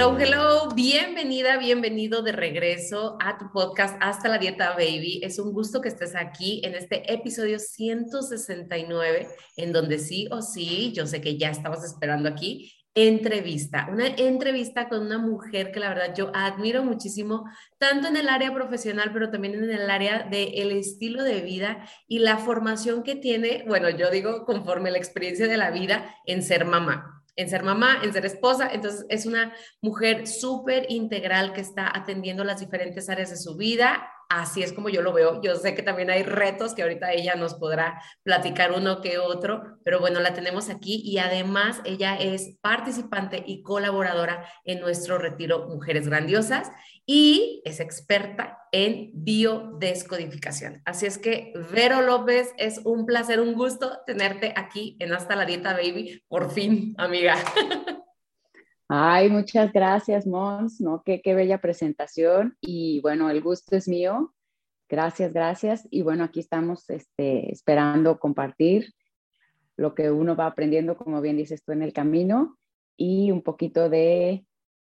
Hello, hello, bienvenida, bienvenido de regreso a tu podcast Hasta la Dieta Baby. Es un gusto que estés aquí en este episodio 169, en donde sí o sí, yo sé que ya estabas esperando aquí, entrevista, una entrevista con una mujer que la verdad yo admiro muchísimo, tanto en el área profesional, pero también en el área del estilo de vida y la formación que tiene, bueno, yo digo conforme la experiencia de la vida en ser mamá en ser mamá, en ser esposa. Entonces es una mujer súper integral que está atendiendo las diferentes áreas de su vida. Así es como yo lo veo. Yo sé que también hay retos que ahorita ella nos podrá platicar uno que otro, pero bueno, la tenemos aquí y además ella es participante y colaboradora en nuestro retiro Mujeres Grandiosas y es experta en biodescodificación. Así es que, Vero López, es un placer, un gusto tenerte aquí en Hasta la Dieta Baby, por fin, amiga. Ay, muchas gracias, Mons, ¿no? Qué, qué bella presentación y bueno, el gusto es mío. Gracias, gracias. Y bueno, aquí estamos este, esperando compartir lo que uno va aprendiendo, como bien dices tú, en el camino y un poquito de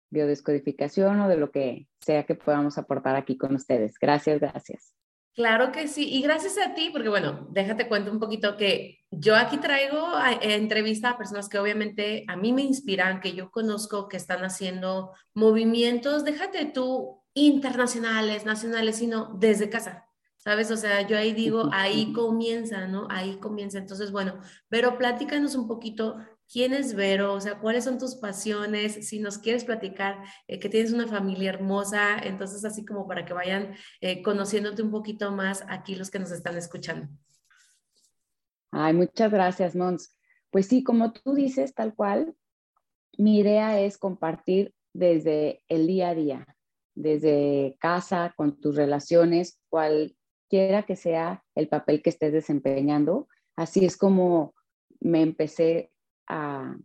biodescodificación o de lo que sea que podamos aportar aquí con ustedes. Gracias, gracias. Claro que sí, y gracias a ti, porque bueno, déjate cuento un poquito que yo aquí traigo a, entrevista a personas que obviamente a mí me inspiran, que yo conozco, que están haciendo movimientos, déjate tú, internacionales, nacionales, sino desde casa, ¿sabes? O sea, yo ahí digo, ahí comienza, ¿no? Ahí comienza. Entonces, bueno, pero platícanos un poquito ¿Quién es Vero? O sea, ¿cuáles son tus pasiones? Si nos quieres platicar eh, que tienes una familia hermosa, entonces así como para que vayan eh, conociéndote un poquito más aquí los que nos están escuchando. Ay, muchas gracias, Mons. Pues sí, como tú dices, tal cual, mi idea es compartir desde el día a día, desde casa, con tus relaciones, cualquiera que sea el papel que estés desempeñando. Así es como me empecé a,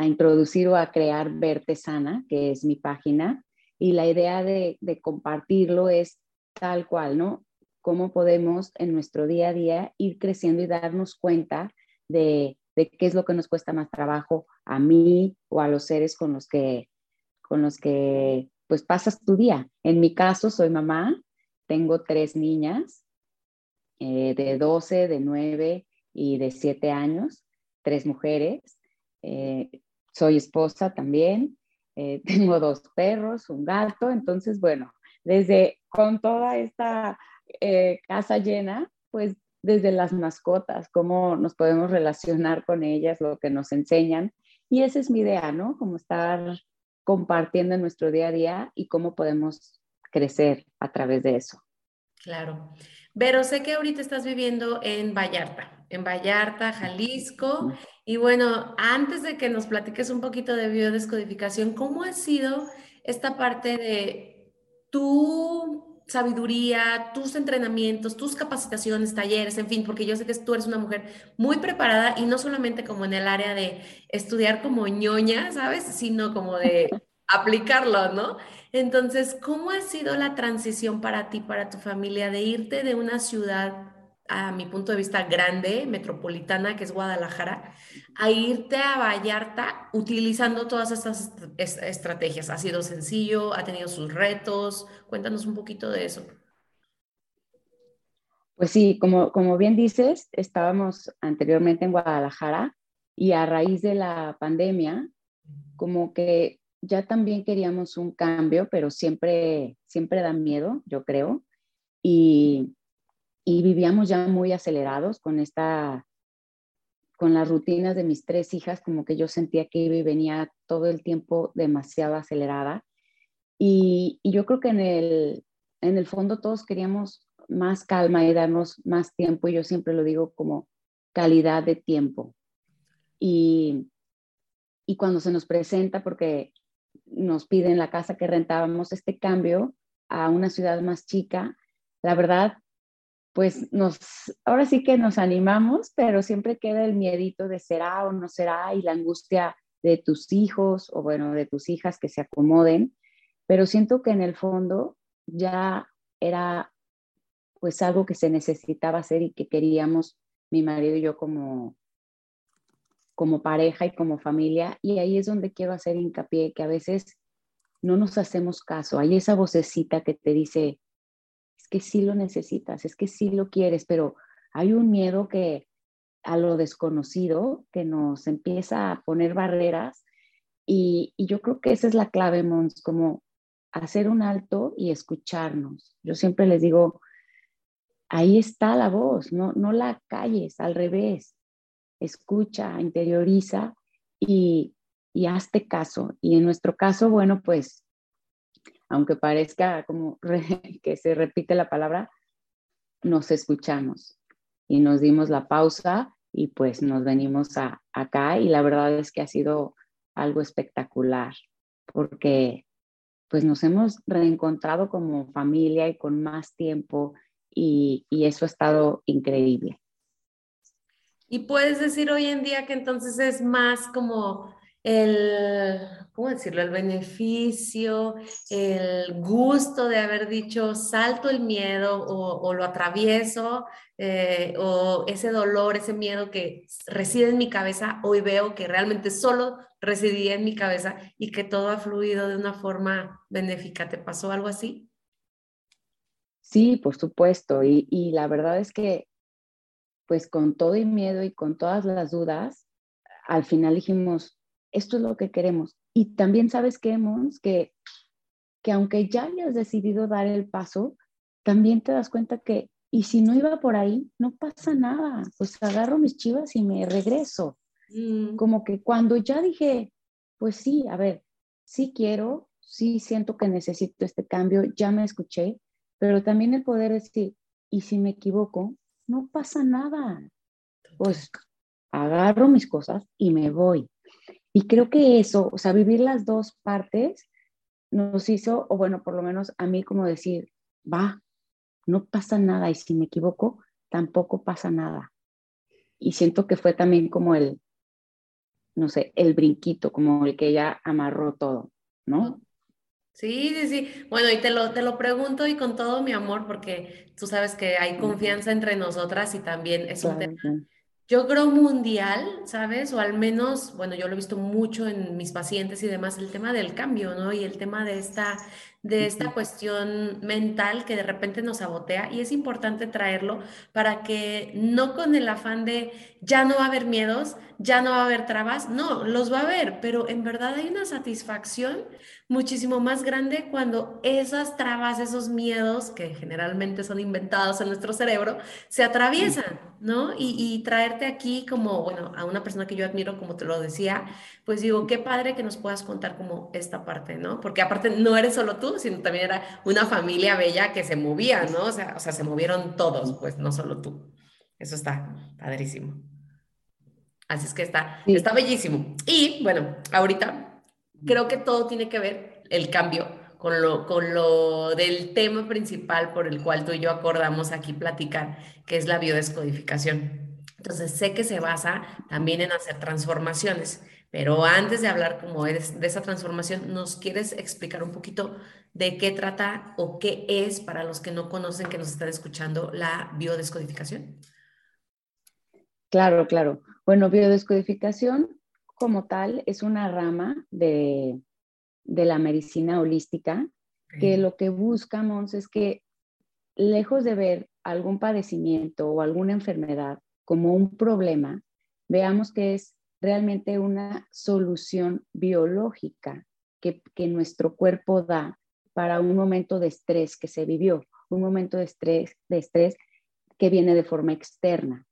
introducir o a crear Verte Sana, que es mi página, y la idea de, compartirlo es tal cual, ¿no? Cómo podemos en nuestro día a día ir creciendo y darnos cuenta de, qué es lo que nos cuesta más trabajo a mí o a los seres con los que, con los que pues pasas tu día. En mi caso, soy mamá, tengo tres niñas eh, de 12, de 9 y de 7 años tres mujeres. Eh, soy esposa también. Eh, tengo dos perros, un gato. Entonces, bueno, desde con toda esta eh, casa llena, pues desde las mascotas, cómo nos podemos relacionar con ellas, lo que nos enseñan. Y esa es mi idea, ¿no? Como estar compartiendo en nuestro día a día y cómo podemos crecer a través de eso. Claro. Pero sé que ahorita estás viviendo en Vallarta en Vallarta, Jalisco. Y bueno, antes de que nos platiques un poquito de biodescodificación, ¿cómo ha sido esta parte de tu sabiduría, tus entrenamientos, tus capacitaciones, talleres, en fin, porque yo sé que tú eres una mujer muy preparada y no solamente como en el área de estudiar como ñoña, ¿sabes? Sino como de aplicarlo, ¿no? Entonces, ¿cómo ha sido la transición para ti, para tu familia, de irte de una ciudad a mi punto de vista, grande, metropolitana, que es Guadalajara, a irte a Vallarta utilizando todas estas estrategias. ¿Ha sido sencillo? ¿Ha tenido sus retos? Cuéntanos un poquito de eso. Pues sí, como, como bien dices, estábamos anteriormente en Guadalajara y a raíz de la pandemia, como que ya también queríamos un cambio, pero siempre, siempre da miedo, yo creo. Y y vivíamos ya muy acelerados con esta con las rutinas de mis tres hijas, como que yo sentía que iba y venía todo el tiempo demasiado acelerada. Y, yo creo que en el, en el fondo todos queríamos más calma y darnos más tiempo, y yo siempre lo digo como calidad de tiempo. Y, y cuando se nos presenta, porque nos piden la casa que rentábamos este cambio a una ciudad más chica, la verdad, pues nos, ahora sí que nos animamos, pero siempre queda el miedito de será o no será y la angustia de tus hijos o bueno, de tus hijas que se acomoden, pero siento que en el fondo ya era pues algo que se necesitaba hacer y que queríamos mi marido y yo como como pareja y como familia. Y ahí es donde quiero hacer hincapié que a veces no nos hacemos caso, hay esa vocecita que te dice es que sí lo necesitas, es que sí lo quieres, pero hay un miedo que a lo desconocido que nos empieza a poner barreras y, yo creo que esa es la clave, Mons, como hacer un alto y escucharnos. Yo siempre les digo, ahí está la voz, no, no la calles, al revés, escucha, interioriza y, y hazte caso. Y en nuestro caso, bueno, pues, aunque parezca como que se repite la palabra, nos escuchamos y nos dimos la pausa y pues nos venimos a, acá y la verdad es que ha sido algo espectacular porque pues nos hemos reencontrado como familia y con más tiempo y, y eso ha estado increíble. Y puedes decir hoy en día que entonces es más como el, ¿cómo decirlo? El beneficio, el gusto de haber dicho salto el miedo o, lo atravieso, eh, o ese dolor, ese miedo que reside en mi cabeza, hoy veo que realmente solo residía en mi cabeza y que todo ha fluido de una forma benéfica. ¿Te pasó algo así? Sí, por supuesto. Y, y la verdad es que, pues con todo el miedo y con todas las dudas, al final dijimos, esto es lo que queremos. Y también sabes que, Mons, que, que aunque ya hayas decidido dar el paso, también te das cuenta que, y si no iba por ahí, no pasa nada, pues agarro mis chivas y me regreso. Mm. Como que cuando ya dije, pues sí, a ver, sí quiero, sí siento que necesito este cambio, ya me escuché, pero también el poder decir, y si me equivoco, no pasa nada. Pues agarro mis cosas y me voy. Y creo que eso, o sea, vivir las dos partes nos hizo, o bueno, por lo menos a mí como decir, va, no pasa nada y si me equivoco, tampoco pasa nada. Y siento que fue también como el, no sé, el brinquito, como el que ya amarró todo, ¿no? Sí, sí, sí. Bueno, y te lo, te lo pregunto y con todo mi amor, porque tú sabes que hay confianza entre nosotras y también es un tema yo creo mundial, ¿sabes? O al menos, bueno, yo lo he visto mucho en mis pacientes y demás, el tema del cambio, ¿no? Y el tema de esta, de esta cuestión mental que de repente nos sabotea y es importante traerlo para que no con el afán de ya no va a haber miedos, ya no va a haber trabas, no, los va a haber, pero en verdad hay una satisfacción muchísimo más grande cuando esas trabas, esos miedos que generalmente son inventados en nuestro cerebro, se atraviesan, ¿no? Y, y traerte aquí como, bueno, a una persona que yo admiro, como te lo decía, pues digo, qué padre que nos puedas contar como esta parte, ¿no? Porque aparte no eres solo tú, sino también era una familia bella que se movía, ¿no? O sea, o sea se movieron todos, pues no solo tú. Eso está padrísimo. Así es que está, está bellísimo. Y bueno, ahorita creo que todo tiene que ver, el cambio, con lo, con lo del tema principal por el cual tú y yo acordamos aquí platicar, que es la biodescodificación. Entonces, sé que se basa también en hacer transformaciones, pero antes de hablar como de, de esa transformación, ¿nos quieres explicar un poquito de qué trata o qué es para los que no conocen, que nos están escuchando, la biodescodificación? Claro, claro. Bueno, biodescodificación como tal es una rama de, la medicina holística que lo que buscamos es que lejos de ver algún padecimiento o alguna enfermedad como un problema, veamos que es realmente una solución biológica que, que nuestro cuerpo da para un momento de estrés que se vivió, un momento de estrés, de estrés que viene de forma externa.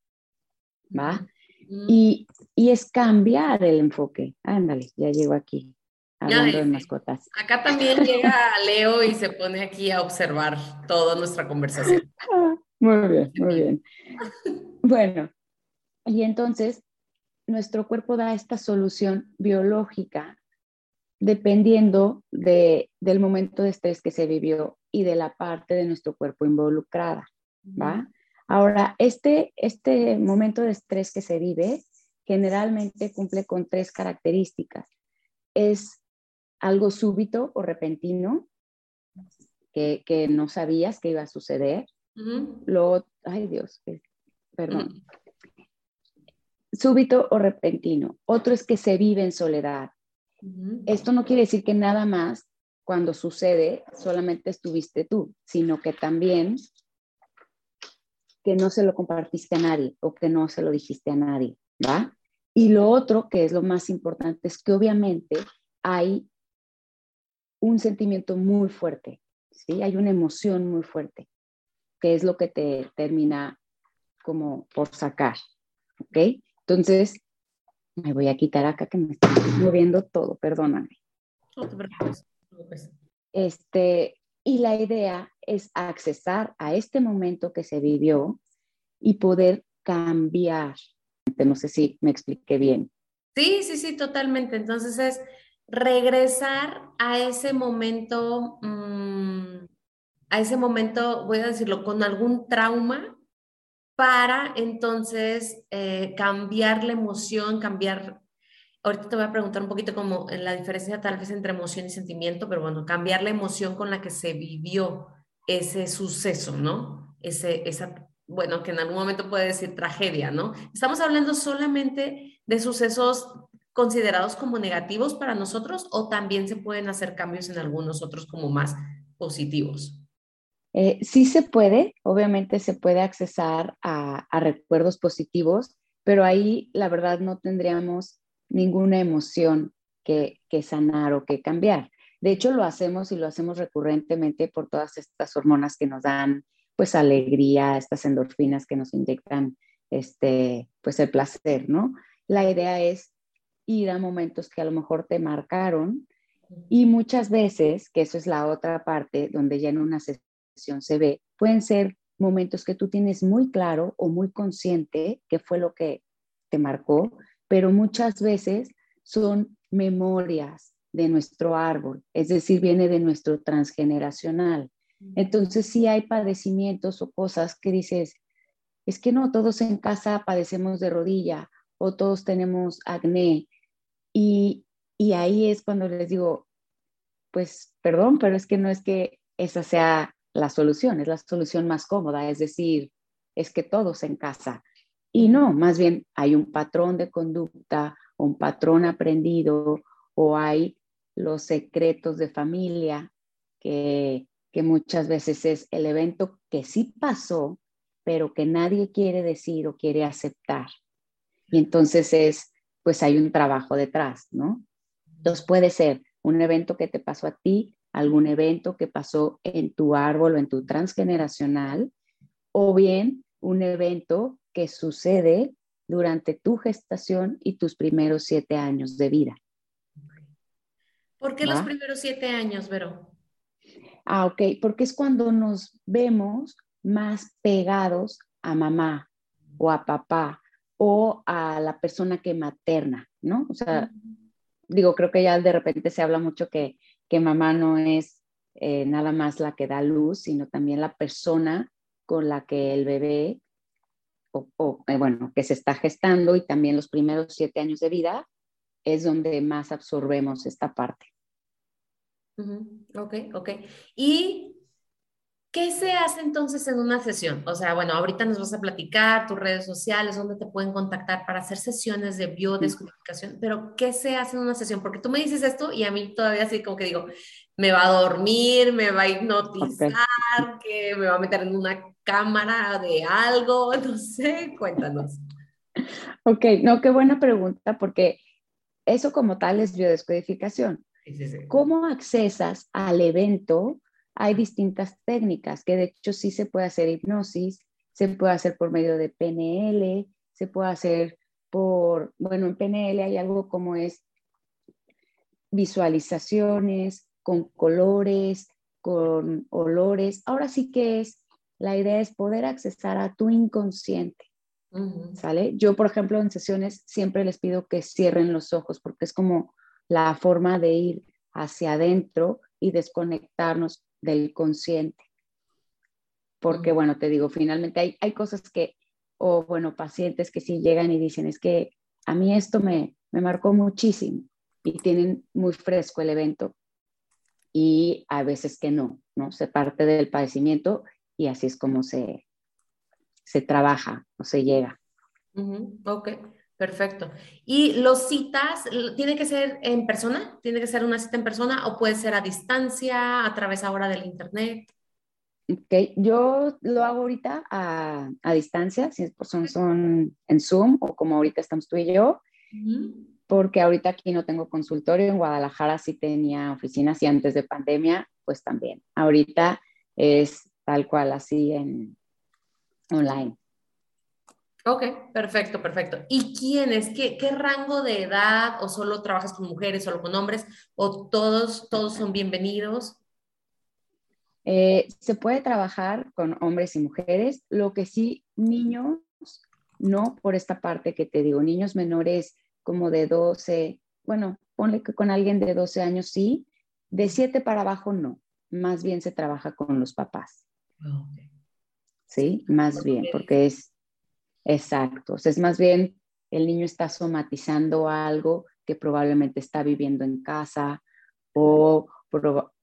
¿va? Y, y, es cambiar el enfoque. Ándale, ya llego aquí, hablando de mascotas. Acá también llega Leo y se pone aquí a observar toda nuestra conversación. muy bien, muy bien. Bueno, y entonces nuestro cuerpo da esta solución biológica dependiendo de, del momento de estrés que se vivió y de la parte de nuestro cuerpo involucrada, ¿va? Ahora, este, este momento de estrés que se vive generalmente cumple con tres características. Es algo súbito o repentino, que, que no sabías que iba a suceder. Lo, ay Dios, perdón. Súbito o repentino. Otro es que se vive en soledad. Esto no quiere decir que nada más cuando sucede solamente estuviste tú, sino que también que no se lo compartiste a nadie o que no se lo dijiste a nadie, ¿va? Y lo otro, que es lo más importante, es que obviamente hay un sentimiento muy fuerte, ¿sí? Hay una emoción muy fuerte, que es lo que te termina como por sacar, ¿ok? Entonces, me voy a quitar acá que me está moviendo todo, perdóname. No te preocupes. Este, y la idea es accesar a este momento que se vivió y poder cambiar. No sé si me expliqué bien. Sí, sí, sí, totalmente. Entonces es regresar a ese momento, mm, a ese momento, voy a decirlo, con algún trauma para entonces eh, cambiar la emoción, cambiar, ahorita te voy a preguntar un poquito como la diferencia tal vez entre emoción y sentimiento, pero bueno, cambiar la emoción con la que se vivió ese suceso, ¿no? Ese, esa, bueno, que en algún momento puede decir tragedia, ¿no? Estamos hablando solamente de sucesos considerados como negativos para nosotros o también se pueden hacer cambios en algunos otros como más positivos. Eh, sí se puede, obviamente se puede accesar a, recuerdos positivos, pero ahí la verdad no tendríamos ninguna emoción que, sanar o que cambiar. De hecho, lo hacemos y lo hacemos recurrentemente por todas estas hormonas que nos dan pues alegría, estas endorfinas que nos inyectan este pues el placer, ¿no? La idea es ir a momentos que a lo mejor te marcaron y muchas veces, que eso es la otra parte donde ya en una se ve, pueden ser momentos que tú tienes muy claro o muy consciente que fue lo que te marcó, pero muchas veces son memorias de nuestro árbol, es decir, viene de nuestro transgeneracional. Entonces, si hay padecimientos o cosas que dices, es que no, todos en casa padecemos de rodilla o todos tenemos acné. Y, y ahí es cuando les digo, pues perdón, pero es que no es que esa sea la solución, es la solución más cómoda, es decir, es que todos en casa. Y no, más bien hay un patrón de conducta, un patrón aprendido o hay los secretos de familia que, que muchas veces es el evento que sí pasó, pero que nadie quiere decir o quiere aceptar. Y entonces es, pues hay un trabajo detrás, ¿no? Entonces puede ser un evento que te pasó a ti, algún evento que pasó en tu árbol o en tu transgeneracional, o bien un evento que sucede durante tu gestación y tus primeros siete años de vida. ¿Por qué los primeros siete años, Vero? Ah, ok, porque es cuando nos vemos más pegados a mamá o a papá o a la persona que materna, ¿no? O sea, digo, creo que ya de repente se habla mucho que que mamá no es eh, nada más la que da luz, sino también la persona con la que el bebé, o, eh, bueno, que se está gestando y también los primeros siete años de vida, es donde más absorbemos esta parte. Ok, ok. ¿Y ¿Qué se hace entonces en una sesión? O sea, bueno, ahorita nos vas a platicar tus redes sociales, dónde te pueden contactar para hacer sesiones de biodescodificación, pero ¿qué se hace en una sesión? Porque tú me dices esto y a mí todavía así como que digo, me va a dormir, me va a hipnotizar, que me va a meter en una cámara de algo, no sé, cuéntanos. Ok, no, qué buena pregunta, porque eso como tal es biodescodificación. ¿Cómo accesas al evento hay distintas técnicas, que de hecho sí se puede hacer hipnosis, se puede hacer por medio de PNL, se puede hacer por, bueno, en PNL hay algo como es visualizaciones con colores, con olores. Ahora sí que es, la idea es poder accesar a tu inconsciente. ¿Sale? Yo, por ejemplo, en sesiones siempre les pido que cierren los ojos porque es como la forma de ir hacia adentro y desconectarnos del consciente. Porque, bueno, te digo, finalmente hay, hay cosas que, o bueno, pacientes que sí llegan y dicen, es que a mí esto me, me marcó muchísimo y tienen muy fresco el evento y a veces que no, ¿no? Se parte del padecimiento y así es como se, se trabaja o se llega. Ok, perfecto. ¿Y los citas, tiene que ser en persona? ¿Tiene que ser una cita en persona o puede ser a distancia, a través ahora del internet? Ok, yo lo hago ahorita a, a distancia, si son, son en Zoom o como ahorita estamos tú y yo porque ahorita aquí no tengo consultorio, en Guadalajara sí tenía oficinas y antes de pandemia, pues también. Ahorita es tal cual así en online. Ok, perfecto, perfecto. ¿Y quiénes? ¿Qué, ¿Qué rango de edad? ¿O solo trabajas con mujeres, solo con hombres? ¿O todos, todos son bienvenidos? Eh, se puede trabajar con hombres y mujeres, lo que sí, niños, no por esta parte que te digo, niños menores como de 12, bueno, ponle que con alguien de 12 años sí, de 7 para abajo no, más bien se trabaja con los papás. Sí, más bien, porque es exacto, es más bien el niño está somatizando algo que probablemente está viviendo en casa o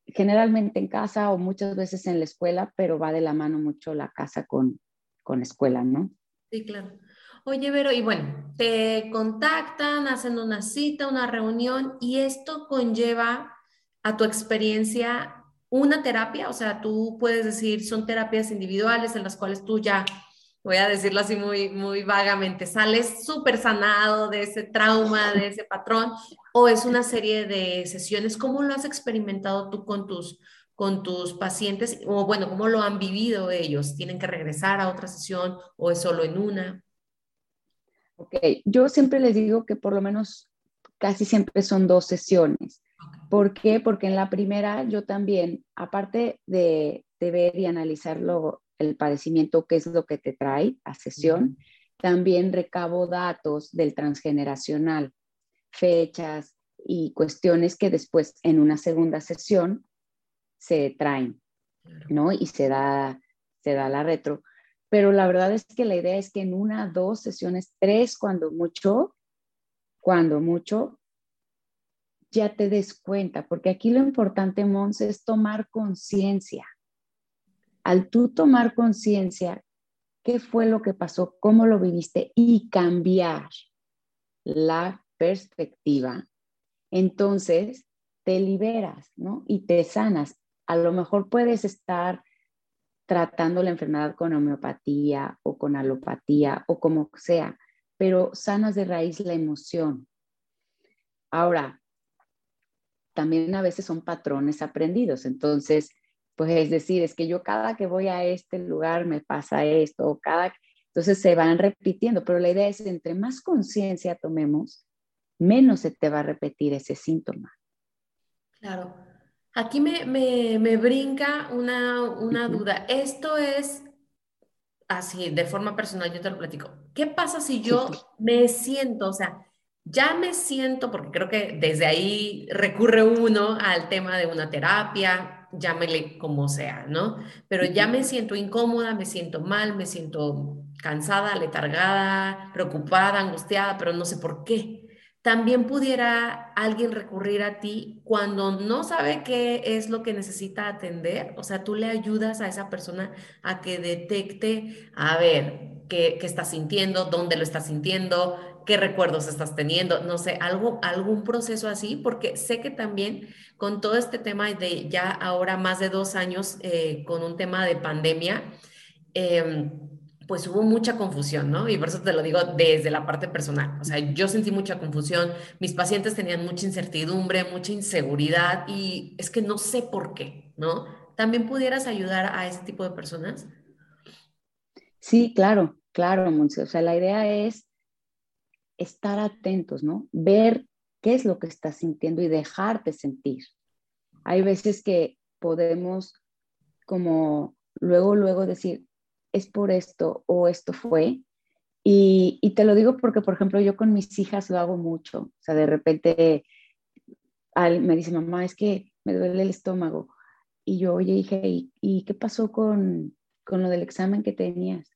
generalmente en casa o muchas veces en la escuela, pero va de la mano mucho la casa con, con escuela, ¿no? Sí, claro. Oye, Vero, y bueno, te contactan, hacen una cita, una reunión, y esto conlleva a tu experiencia una terapia, o sea, tú puedes decir, son terapias individuales en las cuales tú ya, voy a decirlo así muy, muy vagamente, sales súper sanado de ese trauma, de ese patrón, o es una serie de sesiones, ¿cómo lo has experimentado tú con tus, con tus pacientes? O bueno, ¿cómo lo han vivido ellos? ¿Tienen que regresar a otra sesión o es solo en una? Ok, yo siempre les digo que por lo menos casi siempre son dos sesiones. ¿Por qué? Porque en la primera yo también, aparte de, ver y analizar el padecimiento, qué es lo que te trae a sesión, también recabo datos del transgeneracional, fechas y cuestiones que después en una segunda sesión se traen, ¿no? Y se da, se da la retro pero la verdad es que la idea es que en una, dos sesiones, tres, cuando mucho, cuando mucho, ya te des cuenta, porque aquí lo importante, Mons, es tomar conciencia. Al tú tomar conciencia, qué fue lo que pasó, cómo lo viviste y cambiar la perspectiva, entonces te liberas, ¿no? Y te sanas. A lo mejor puedes estar tratando la enfermedad con homeopatía o con alopatía o como sea, pero sanas de raíz la emoción. Ahora, también a veces son patrones aprendidos, entonces, pues es decir, es que yo cada que voy a este lugar me pasa esto, o cada, entonces se van repitiendo, pero la idea es entre más conciencia tomemos, menos se te va a repetir ese síntoma. Claro. Aquí me, brinca una, duda. Esto es así, de forma personal, yo te lo platico. ¿Qué pasa si yo me siento, o sea, ya me siento, porque creo que desde ahí recurre uno al tema de una terapia, llámele como sea, ¿no? Pero ya me siento incómoda, me siento mal, me siento cansada, letargada, preocupada, angustiada, pero no sé por qué también pudiera alguien recurrir a ti cuando no sabe qué es lo que necesita atender. O sea, tú le ayudas a esa persona a que detecte, a ver, qué, qué está sintiendo, dónde lo está sintiendo, qué recuerdos estás teniendo, no sé, algo, algún proceso así, porque sé que también con todo este tema de ya ahora más de dos años eh, con un tema de pandemia, eh, pues hubo mucha confusión, ¿no? Y por eso te lo digo desde la parte personal. O sea, yo sentí mucha confusión, mis pacientes tenían mucha incertidumbre, mucha inseguridad y es que no sé por qué, ¿no? ¿También pudieras ayudar a ese tipo de personas? Sí, claro, claro, Monse. O sea, la idea es estar atentos, ¿no? Ver qué es lo que estás sintiendo y dejarte sentir. Hay veces que podemos como luego, luego decir, es por esto o esto fue. Y, te lo digo porque, por ejemplo, yo con mis hijas lo hago mucho. O sea, de repente me dice, mamá, es que me duele el estómago. Y yo, oye, dije, ¿y, ¿y qué pasó con, con lo del examen que tenías?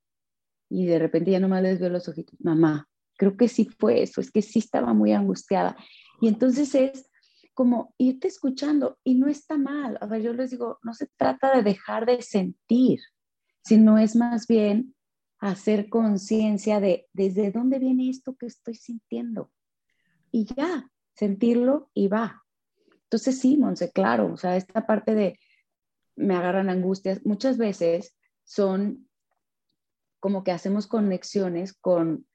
Y de repente ya nomás les veo los ojitos, mamá, creo que sí fue eso, es que sí estaba muy angustiada. Y entonces es como irte escuchando y no está mal. A ver, yo les digo, no se trata de dejar de sentir, sino es más bien hacer conciencia de desde dónde viene esto que estoy sintiendo. Y ya, sentirlo y va. Entonces sí, Monse, claro, o sea, esta parte de me agarran angustias, muchas veces son como que hacemos conexiones con,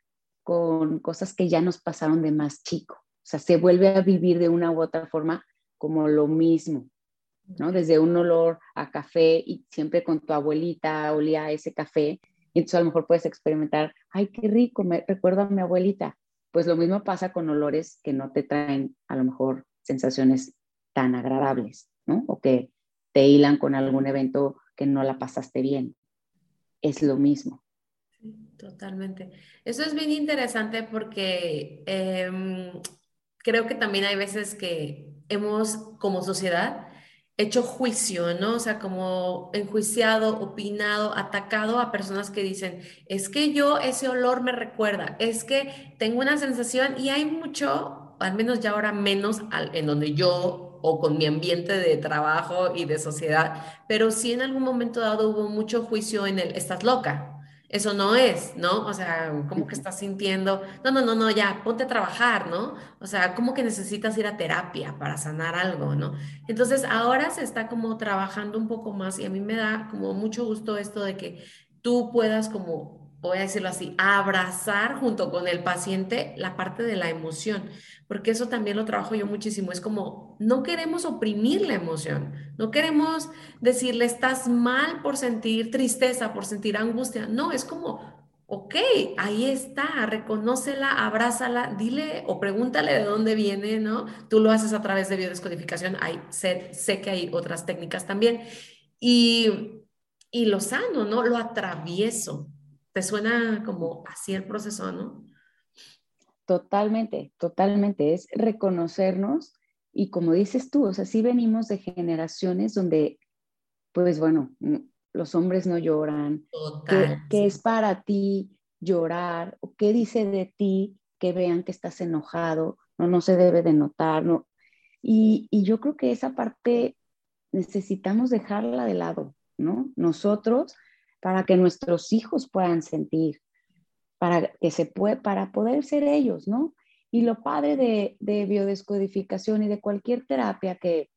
con cosas que ya nos pasaron de más chico. O sea, se vuelve a vivir de una u otra forma como lo mismo, ¿no? Desde un olor a café y siempre con tu abuelita olía ese café. Y entonces a lo mejor puedes experimentar, ay, qué rico, me recuerdo a mi abuelita. Pues lo mismo pasa con olores que no te traen a lo mejor sensaciones tan agradables, ¿no? O que te hilan con algún evento que no la pasaste bien. Es lo mismo. Totalmente. Eso es bien interesante porque em, creo que también hay veces que hemos, como sociedad, hecho juicio, ¿no? O sea, como enjuiciado, opinado, atacado a personas que dicen, es que yo ese olor me recuerda, es que tengo una sensación y hay mucho, al menos ya ahora menos, en donde yo o con mi ambiente de trabajo y de sociedad, pero sí en algún momento dado hubo mucho juicio en el, estás loca, eso no es, ¿no? O sea, ¿cómo que estás sintiendo? No, no, no, no, ya, ponte a trabajar, ¿no? O sea, ¿cómo que necesitas ir a terapia para sanar algo, ¿no? Entonces, ahora se está como trabajando un poco más y a mí me da como mucho gusto esto de que tú puedas como voy a decirlo así, abrazar junto con el paciente la parte de la emoción, porque eso también lo trabajo yo muchísimo. Es como, no queremos oprimir la emoción, no queremos decirle, estás mal por sentir tristeza, por sentir angustia. No, es como, ok, ahí está, reconócela, abrázala, dile o pregúntale de dónde viene, ¿no? Tú lo haces a través de biodescodificación, hay, sé, sé que hay otras técnicas también. Y, y lo sano, ¿no? Lo atravieso. ¿Te suena como así el proceso, no? Totalmente, totalmente. Es reconocernos y como dices tú, o sea, sí venimos de generaciones donde, pues bueno, los hombres no lloran. Total, ¿Qué, es para ti llorar? ¿O qué dice de ti que vean que estás enojado? No, no se debe de notar, ¿no? Y, y yo creo que esa parte necesitamos dejarla de lado, ¿no? Nosotros para que nuestros hijos puedan sentir, para que se puede, para poder ser ellos, ¿no? Y lo padre de, de biodescodificación y de cualquier terapia que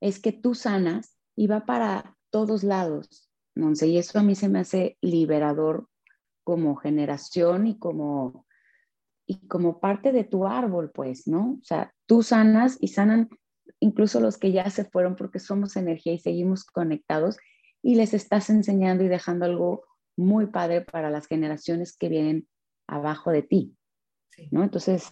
es que tú sanas y va para todos lados, Monse, y eso a mí se me hace liberador como generación y como, y como parte de tu árbol, pues, ¿no? O sea, tú sanas y sanan incluso los que ya se fueron porque somos energía y seguimos conectados y les estás enseñando y dejando algo muy padre para las generaciones que vienen abajo de ti, ¿no? Entonces,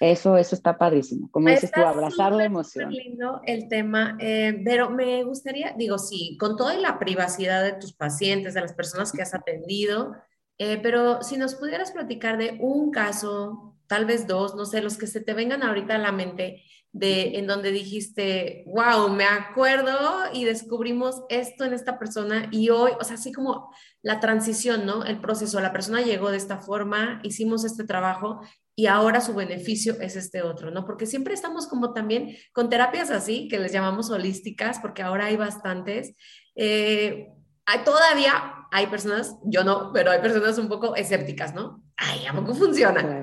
eso, eso está padrísimo. Como dices tú, abrazar la emoción. lindo el tema, eh, pero me gustaría, digo, sí, con toda la privacidad de tus pacientes, de las personas que has atendido, eh, pero si nos pudieras platicar de un caso, tal vez dos, no sé, los que se te vengan ahorita a la mente, de en donde dijiste, wow, me acuerdo y descubrimos esto en esta persona y hoy, o sea, así como la transición, ¿no? El proceso, la persona llegó de esta forma, hicimos este trabajo y ahora su beneficio es este otro, ¿no? Porque siempre estamos como también con terapias así, que les llamamos holísticas, porque ahora hay bastantes. Eh, hay, todavía hay personas, yo no, pero hay personas un poco escépticas, ¿no? Ay, ¿a poco funciona?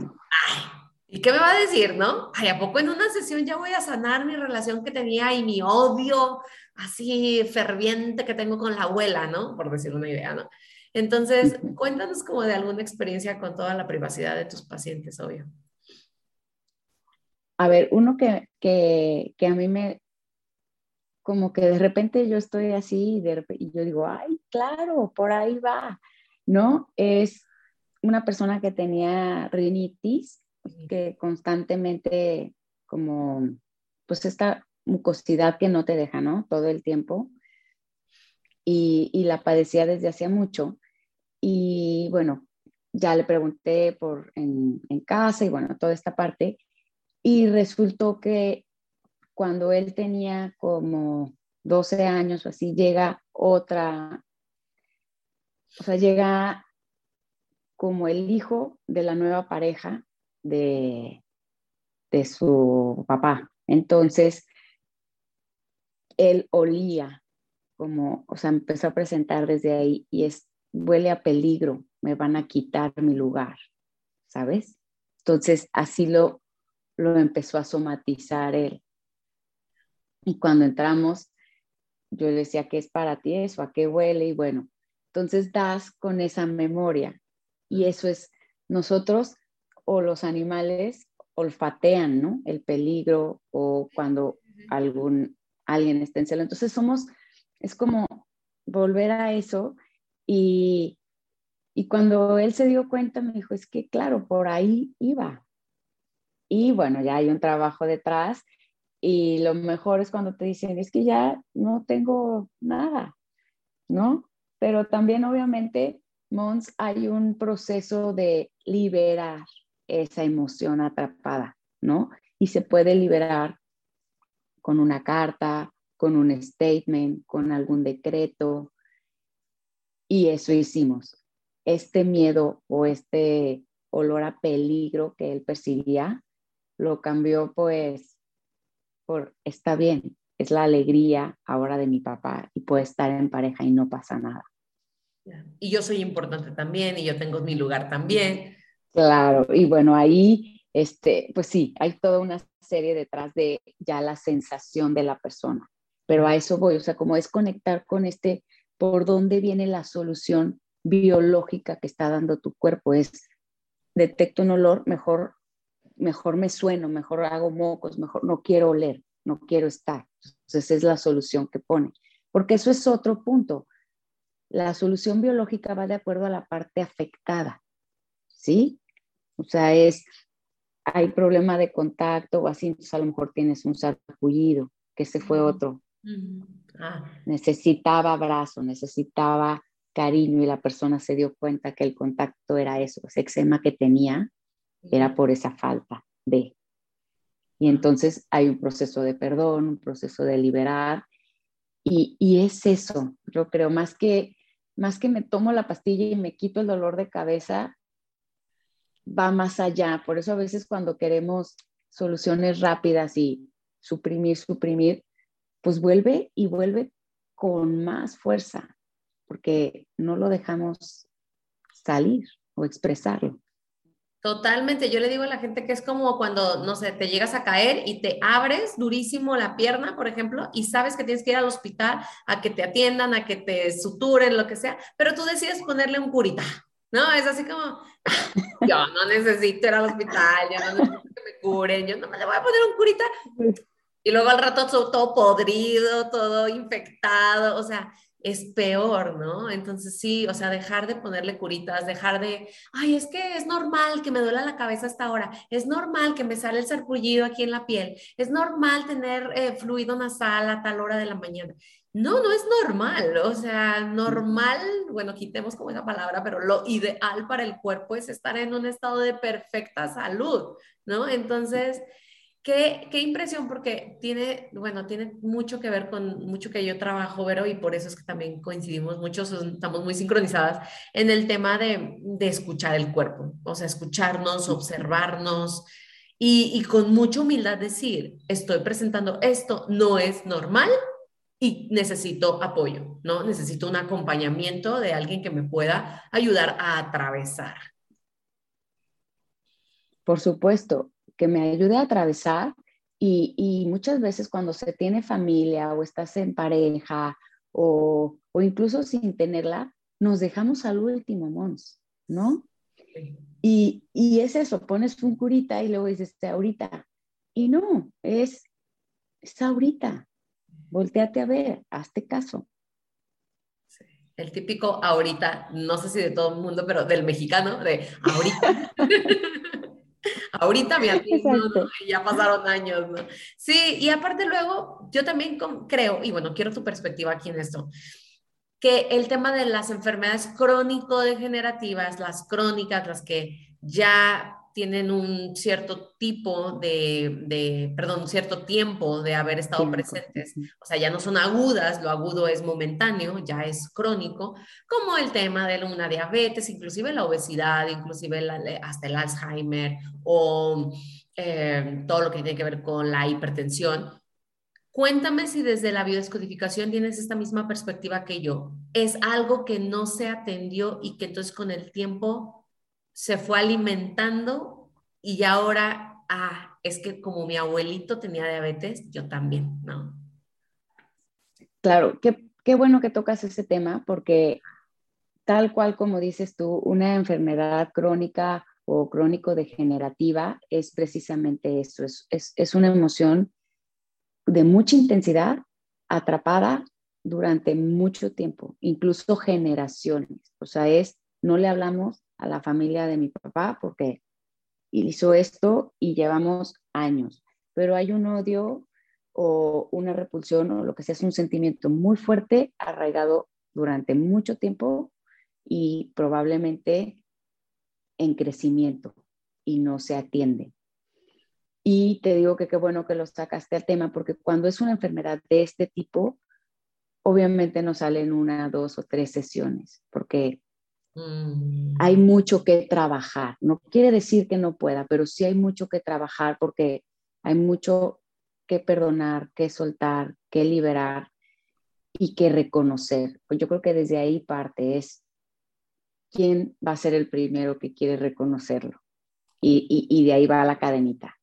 Ay, ¿Y qué me va a decir, no? Ay, ¿a poco en una sesión ya voy a sanar mi relación que tenía y mi odio así ferviente que tengo con la abuela, ¿no? Por decir una idea, ¿no? Entonces, cuéntanos como de alguna experiencia con toda la privacidad de tus pacientes, obvio. A ver, uno que, que, que a mí me, como que de repente yo estoy así y, y yo digo, ay, claro, por ahí va, ¿no? Es una persona que tenía rinitis que constantemente como, pues esta mucosidad que no te deja, ¿no? Todo el tiempo. Y, y la padecía desde hacía mucho. Y bueno, ya le pregunté por en, en, casa y bueno, toda esta parte. Y resultó que cuando él tenía como 12 años o así, llega otra, o sea, llega como el hijo de la nueva pareja de, de su papá. Entonces, él olía como, o sea, empezó a presentar desde ahí y es, huele a peligro, me van a quitar mi lugar, ¿sabes? Entonces, así lo, lo empezó a somatizar él. Y cuando entramos, yo le decía, ¿qué es para ti eso? ¿A qué huele? Y bueno, entonces das con esa memoria. Y eso es, nosotros o los animales olfatean, ¿no? El peligro o cuando algún, alguien está en celo. Entonces somos, es como volver a eso y, y cuando él se dio cuenta me dijo, es que claro, por ahí iba. Y bueno, ya hay un trabajo detrás y lo mejor es cuando te dicen, es que ya no tengo nada, ¿no? Pero también obviamente, Mons, hay un proceso de liberar esa emoción atrapada, ¿no? Y se puede liberar con una carta, con un statement, con algún decreto. Y eso hicimos. Este miedo o este olor a peligro que él percibía, lo cambió pues por está bien, es la alegría ahora de mi papá y puede estar en pareja y no pasa nada. Y yo soy importante también y yo tengo mi lugar también. Claro, y bueno, ahí, este, pues sí, hay toda una serie detrás de ya la sensación de la persona, pero a eso voy, o sea, como es conectar con este, por dónde viene la solución biológica que está dando tu cuerpo, es detecto un olor, mejor mejor me sueno, mejor hago mocos, mejor no quiero oler, no quiero estar. Entonces es la solución que pone. Porque eso es otro punto. La solución biológica va de acuerdo a la parte afectada, ¿sí? O sea, es, hay problema de contacto o así, entonces a lo mejor tienes un sarpullido, que ese fue otro. Ah. Necesitaba abrazo, necesitaba cariño y la persona se dio cuenta que el contacto era eso, ese eczema que tenía, era por esa falta de. Y entonces hay un proceso de perdón, un proceso de liberar, y, y, es eso, yo creo, más que, más que me tomo la pastilla y me quito el dolor de cabeza, va más allá. Por eso a veces cuando queremos soluciones rápidas y suprimir, suprimir, pues vuelve y vuelve con más fuerza, porque no lo dejamos salir o expresarlo. Totalmente, yo le digo a la gente que es como cuando, no sé, te llegas a caer y te abres durísimo la pierna, por ejemplo, y sabes que tienes que ir al hospital a que te atiendan, a que te suturen, lo que sea, pero tú decides ponerle un curita, ¿no? Es así como, yo no necesito ir al hospital, yo no necesito que me curen, yo no me le voy a poner un curita. Y luego al rato todo podrido, todo infectado, o sea, es peor, ¿no? Entonces sí, o sea, dejar de ponerle curitas, dejar de, ay, es que es normal que me duela la cabeza hasta ahora, es normal que me sale el sarpullido aquí en la piel, es normal tener eh, fluido nasal a tal hora de la mañana. No, no es normal, o sea, normal, bueno, quitemos como esa palabra, pero lo ideal para el cuerpo es estar en un estado de perfecta salud, ¿no? Entonces... Qué, qué, impresión, porque tiene, bueno, tiene mucho que ver con mucho que yo trabajo, Vero, y por eso es que también coincidimos mucho, estamos muy sincronizadas en el tema de, de escuchar el cuerpo, o sea, escucharnos, observarnos y, y con mucha humildad decir, estoy presentando esto, no es normal y necesito apoyo, ¿no? Necesito un acompañamiento de alguien que me pueda ayudar a atravesar. Por supuesto, que me ayude a atravesar y, muchas veces cuando se tiene familia o estás en pareja o, incluso sin tenerla, nos dejamos al último, Mons, ¿no? Y, es eso, pones un curita y luego dices, ahorita. Y no, es, es ahorita. Volteate a ver, hazte caso. El típico ahorita, no sé si de todo el mundo, pero del mexicano, de ahorita. Ahorita me atiendo, ya pasaron años, ¿no? Sí, y aparte luego, yo también creo, y bueno, quiero tu perspectiva aquí en esto, que el tema de las enfermedades crónico-degenerativas, las crónicas, las que ya tienen un cierto tipo de, de perdón, cierto tiempo de haber estado presentes. O sea, ya no son agudas, lo agudo es momentáneo, ya es crónico, como el tema de una diabetes, inclusive la obesidad, inclusive hasta el Alzheimer o eh, todo lo que tiene que ver con la hipertensión. Cuéntame si desde la biodescodificación tienes esta misma perspectiva que yo. ¿Es algo que no se atendió y que entonces con el tiempo se fue alimentando y ahora, ah, es que como mi abuelito tenía diabetes, yo también, ¿no? Claro, qué, qué bueno que tocas ese tema porque tal cual como dices tú, una enfermedad crónica o crónico-degenerativa es precisamente eso, es, es, es, una emoción de mucha intensidad atrapada durante mucho tiempo, incluso generaciones. O sea, es, no le hablamos a la familia de mi papá porque hizo esto y llevamos años, pero hay un odio o una repulsión o lo que sea, es un sentimiento muy fuerte, arraigado durante mucho tiempo y probablemente en crecimiento y no se atiende. Y te digo que qué bueno que lo sacaste al tema, porque cuando es una enfermedad de este tipo, obviamente no salen una, dos o tres sesiones, porque. Hay mucho que trabajar. No quiere decir que no pueda, pero sí hay mucho que trabajar porque hay mucho que perdonar, que soltar, que liberar y que reconocer. Pues yo creo que desde ahí parte es quién va a ser el primero que quiere reconocerlo. Y, de ahí va la cadenita.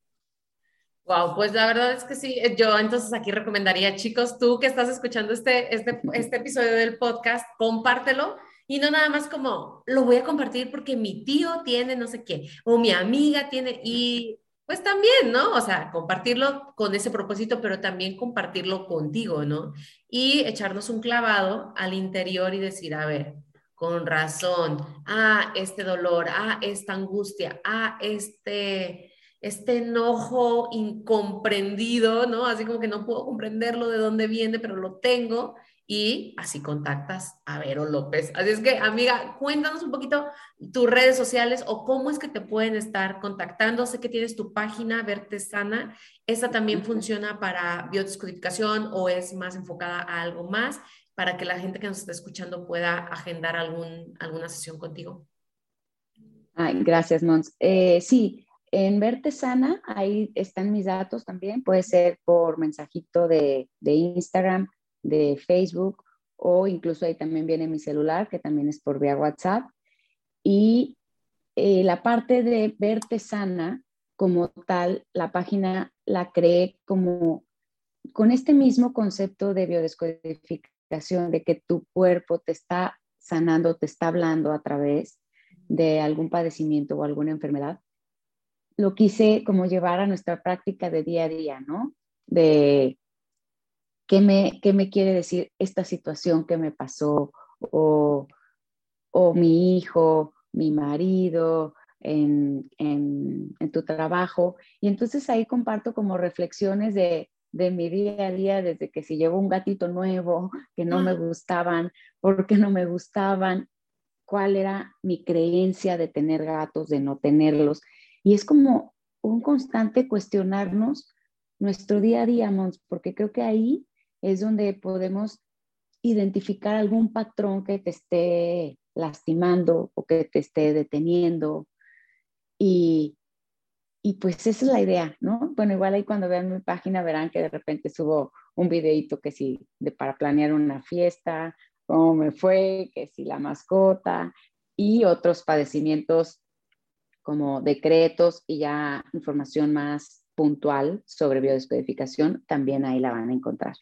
Wow, pues la verdad es que sí, yo entonces aquí recomendaría, chicos, tú que estás escuchando este, este, este episodio del podcast, compártelo y no nada más como, lo voy a compartir porque mi tío tiene no sé qué, o mi amiga tiene, y pues también, ¿no? O sea, compartirlo con ese propósito, pero también compartirlo contigo, ¿no? Y echarnos un clavado al interior y decir, a ver, con razón, ah, este dolor, ah, esta angustia, ah, este, este enojo incomprendido, ¿no? Así como que no puedo comprenderlo de dónde viene, pero lo tengo y así contactas a Vero López. Así es que, amiga, cuéntanos un poquito tus redes sociales o cómo es que te pueden estar contactando. Sé que tienes tu página Verte Sana. ¿Esa también funciona para biodescodificación o es más enfocada a algo más para que la gente que nos está escuchando pueda agendar algún, alguna sesión contigo? Ay, gracias, Mons. Eh, sí, en Verte Sana, ahí están mis datos también. Puede ser por mensajito de, de Instagram de Facebook o incluso ahí también viene mi celular, que también es por vía WhatsApp. Y eh, la parte de verte sana como tal, la página la creé como con este mismo concepto de biodescodificación, de que tu cuerpo te está sanando, te está hablando a través de algún padecimiento o alguna enfermedad. Lo quise como llevar a nuestra práctica de día a día, ¿no? De ¿Qué me, qué me quiere decir esta situación que me pasó? O, o mi hijo, mi marido, en, en, en, tu trabajo. Y entonces ahí comparto como reflexiones de, de mi día a día, desde que si llegó un gatito nuevo, que no me gustaban, por qué no me gustaban, cuál era mi creencia de tener gatos, de no tenerlos. Y es como un constante cuestionarnos nuestro día a día, Mons, porque creo que ahí es donde podemos identificar algún patrón que te esté lastimando o que te esté deteniendo. Y, y pues esa es la idea, ¿no? Bueno, igual ahí cuando vean mi página verán que de repente subo un videito que sí, de, para planear una fiesta, cómo me fue, que si la mascota y otros padecimientos como decretos y ya información más puntual sobre biodescodificación, también ahí la van a encontrar.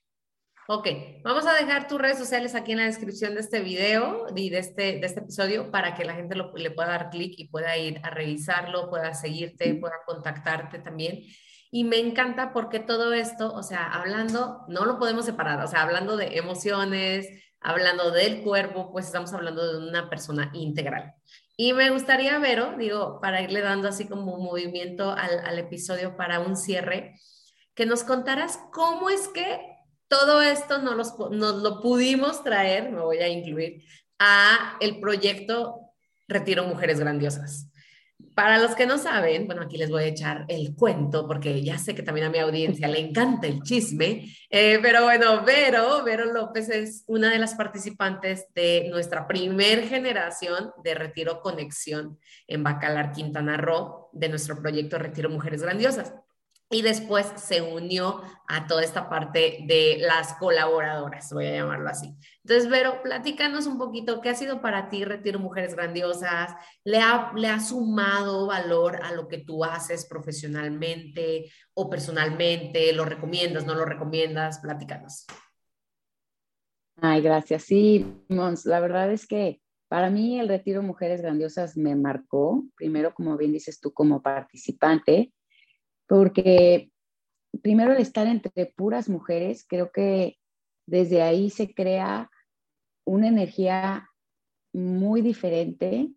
Ok, vamos a dejar tus redes sociales aquí en la descripción de este video y de este, de este episodio para que la gente le pueda dar clic y pueda ir a revisarlo, pueda seguirte, pueda contactarte también. Y me encanta porque todo esto, o sea, hablando, no lo podemos separar, o sea, hablando de emociones, hablando del cuerpo, pues estamos hablando de una persona integral. Y me gustaría, Vero, digo, para irle dando así como un movimiento al, al episodio para un cierre, que nos contaras cómo es que todo esto nos, nos lo pudimos traer, me voy a incluir, a el proyecto Retiro Mujeres Grandiosas. Para los que no saben, bueno, aquí les voy a echar el cuento porque ya sé que también a mi audiencia le encanta el chisme, eh, pero bueno, Vero, Vero López es una de las participantes de nuestra primer generación de Retiro Conexión en Bacalar, Quintana Roo, de nuestro proyecto Retiro Mujeres Grandiosas y después se unió a toda esta parte de las colaboradoras, voy a llamarlo así. Entonces, Vero, platícanos un poquito, ¿qué ha sido para ti Retiro Mujeres Grandiosas? ¿Le ha, ¿Le ha sumado valor a lo que tú haces profesionalmente o personalmente? ¿Lo recomiendas, no lo recomiendas? Platícanos. Ay, gracias. Sí, Mons, la verdad es que para mí el Retiro Mujeres Grandiosas me marcó, primero, como bien dices tú, como participante, porque primero el estar entre puras mujeres, creo que desde ahí se crea una energía muy diferente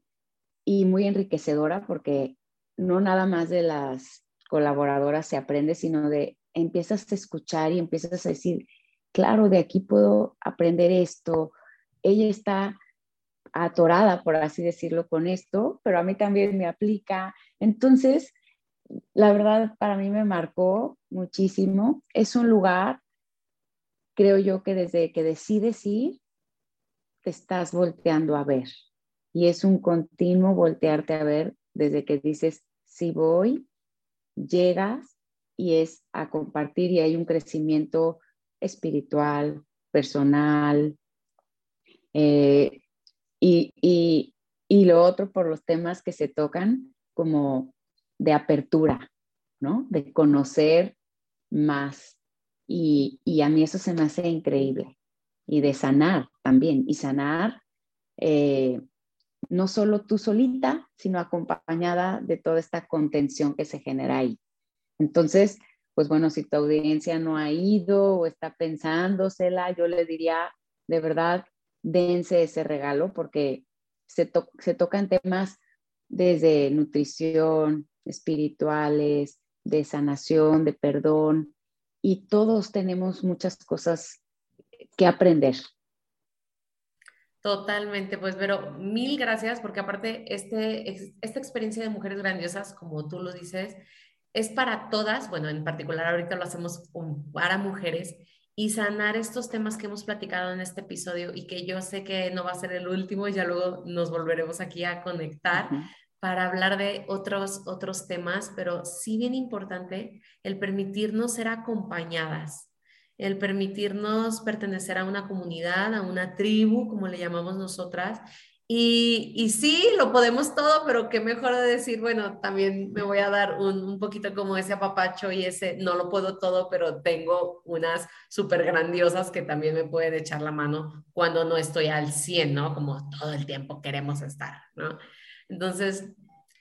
y muy enriquecedora, porque no nada más de las colaboradoras se aprende, sino de empiezas a escuchar y empiezas a decir, claro, de aquí puedo aprender esto. Ella está atorada, por así decirlo, con esto, pero a mí también me aplica. Entonces, la verdad para mí me marcó muchísimo. Es un lugar, creo yo, que desde que decides ir, te estás volteando a ver. Y es un continuo voltearte a ver desde que dices, si voy, llegas y es a compartir y hay un crecimiento espiritual, personal. Eh, y, y lo otro por los temas que se tocan, como de apertura, ¿no? De conocer más. Y, a mí eso se me hace increíble. Y de sanar también. Y sanar eh, no solo tú solita, sino acompañada de toda esta contención que se genera ahí. Entonces, pues bueno, si tu audiencia no ha ido o está pensándosela, yo le diría, de verdad, dense ese regalo porque se, se tocan temas desde nutrición, espirituales, de sanación, de perdón, y todos tenemos muchas cosas que aprender. Totalmente, pues, pero mil gracias porque aparte este, esta experiencia de mujeres grandiosas, como tú lo dices, es para todas, bueno, en particular ahorita lo hacemos para mujeres y sanar estos temas que hemos platicado en este episodio y que yo sé que no va a ser el último, ya luego nos volveremos aquí a conectar, para hablar de otros, otros temas, pero sí bien importante el permitirnos ser acompañadas, el permitirnos pertenecer a una comunidad, a una tribu, como le llamamos nosotras. Y, y sí, lo podemos todo, pero qué mejor de decir, bueno, también me voy a dar un, un poquito como ese apapacho y ese, no lo puedo todo, pero tengo unas súper grandiosas que también me pueden echar la mano cuando no estoy al 100, ¿no? Como todo el tiempo queremos estar, ¿no? Entonces,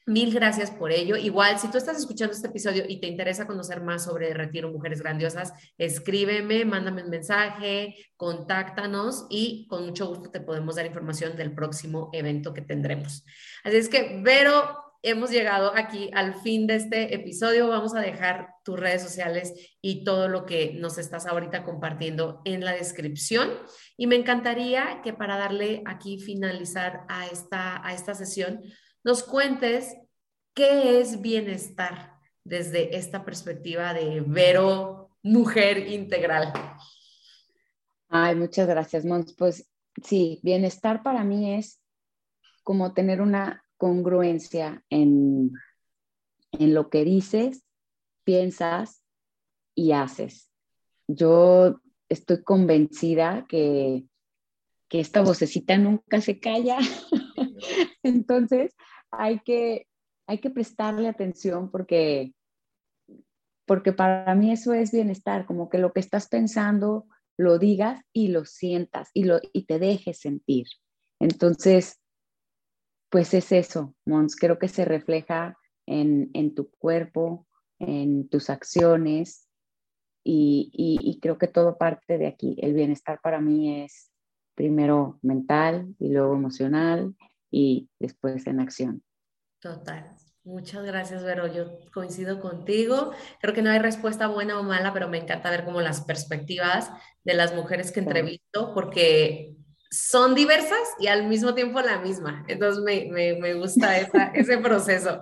mil gracias por ello. Igual, si tú estás escuchando este episodio y te interesa conocer más sobre Retiro Mujeres Grandiosas, escríbeme, mándame un mensaje, contáctanos y con mucho gusto te podemos dar información del próximo evento que tendremos. Así es que, Vero, hemos llegado aquí al fin de este episodio. Vamos a dejar tus redes sociales y todo lo que nos estás ahorita compartiendo en la descripción. Y me encantaría que para darle aquí finalizar a esta, a esta sesión, nos cuentes qué es bienestar desde esta perspectiva de Vero, mujer integral. Ay, muchas gracias, Mons. Pues sí, bienestar para mí es como tener una congruencia en, en lo que dices, piensas y haces. Yo estoy convencida que, que esta vocecita nunca se calla. Entonces, hay que, hay que prestarle atención porque, porque para mí eso es bienestar, como que lo que estás pensando lo digas y lo sientas y, lo, y te dejes sentir. Entonces, pues es eso, Mons, creo que se refleja en, en tu cuerpo, en tus acciones y, y, creo que todo parte de aquí. El bienestar para mí es primero mental y luego emocional y después en acción. Total. Muchas gracias, Vero. Yo coincido contigo. Creo que no hay respuesta buena o mala, pero me encanta ver como las perspectivas de las mujeres que entrevisto, porque son diversas y al mismo tiempo la misma. Entonces me, me, me gusta ese proceso.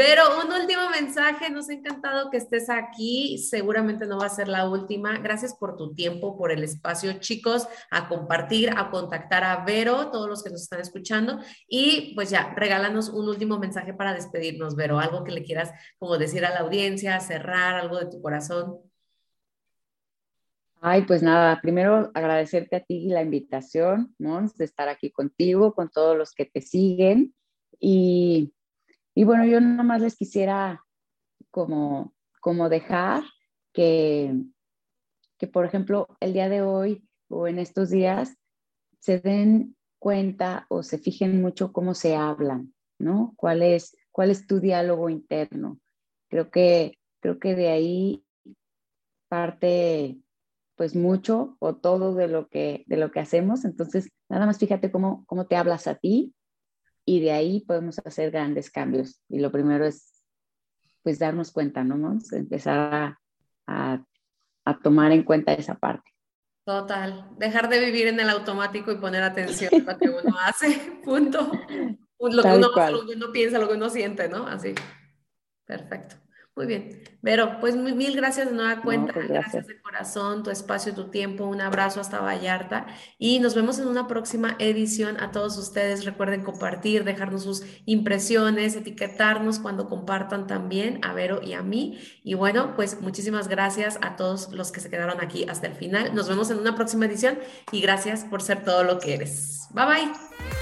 Pero un último mensaje, nos ha encantado que estés aquí, seguramente no va a ser la última. Gracias por tu tiempo, por el espacio, chicos, a compartir, a contactar a Vero, todos los que nos están escuchando. Y pues ya, regálanos un último mensaje para despedirnos, Vero, algo que le quieras como decir a la audiencia, cerrar, algo de tu corazón. Ay, pues nada, primero agradecerte a ti la invitación, Mons, de estar aquí contigo, con todos los que te siguen. Y y bueno, yo nomás les quisiera como, como dejar que, que, por ejemplo, el día de hoy o en estos días se den cuenta o se fijen mucho cómo se hablan, ¿no? ¿Cuál es, cuál es tu diálogo interno? Creo que, creo que de ahí parte pues mucho o todo de lo que, de lo que hacemos. Entonces, nada más fíjate cómo, cómo te hablas a ti y de ahí podemos hacer grandes cambios. Y lo primero es, pues, darnos cuenta, ¿no? Empezar a, a, tomar en cuenta esa parte. Total, dejar de vivir en el automático y poner atención a lo que uno hace, punto. Lo que, uno, lo que uno piensa, lo que uno siente, ¿no? Así. Perfecto. Muy bien. Vero, pues mil gracias de nueva cuenta. Pues, gracias. de corazón, tu espacio, tu tiempo. Un abrazo hasta Vallarta. Y nos vemos en una próxima edición. A todos ustedes, recuerden compartir, dejarnos sus impresiones, etiquetarnos cuando compartan también a Vero y a mí. Y bueno, pues muchísimas gracias a todos los que se quedaron aquí hasta el final. Nos vemos en una próxima edición y gracias por ser todo lo que eres. Bye bye.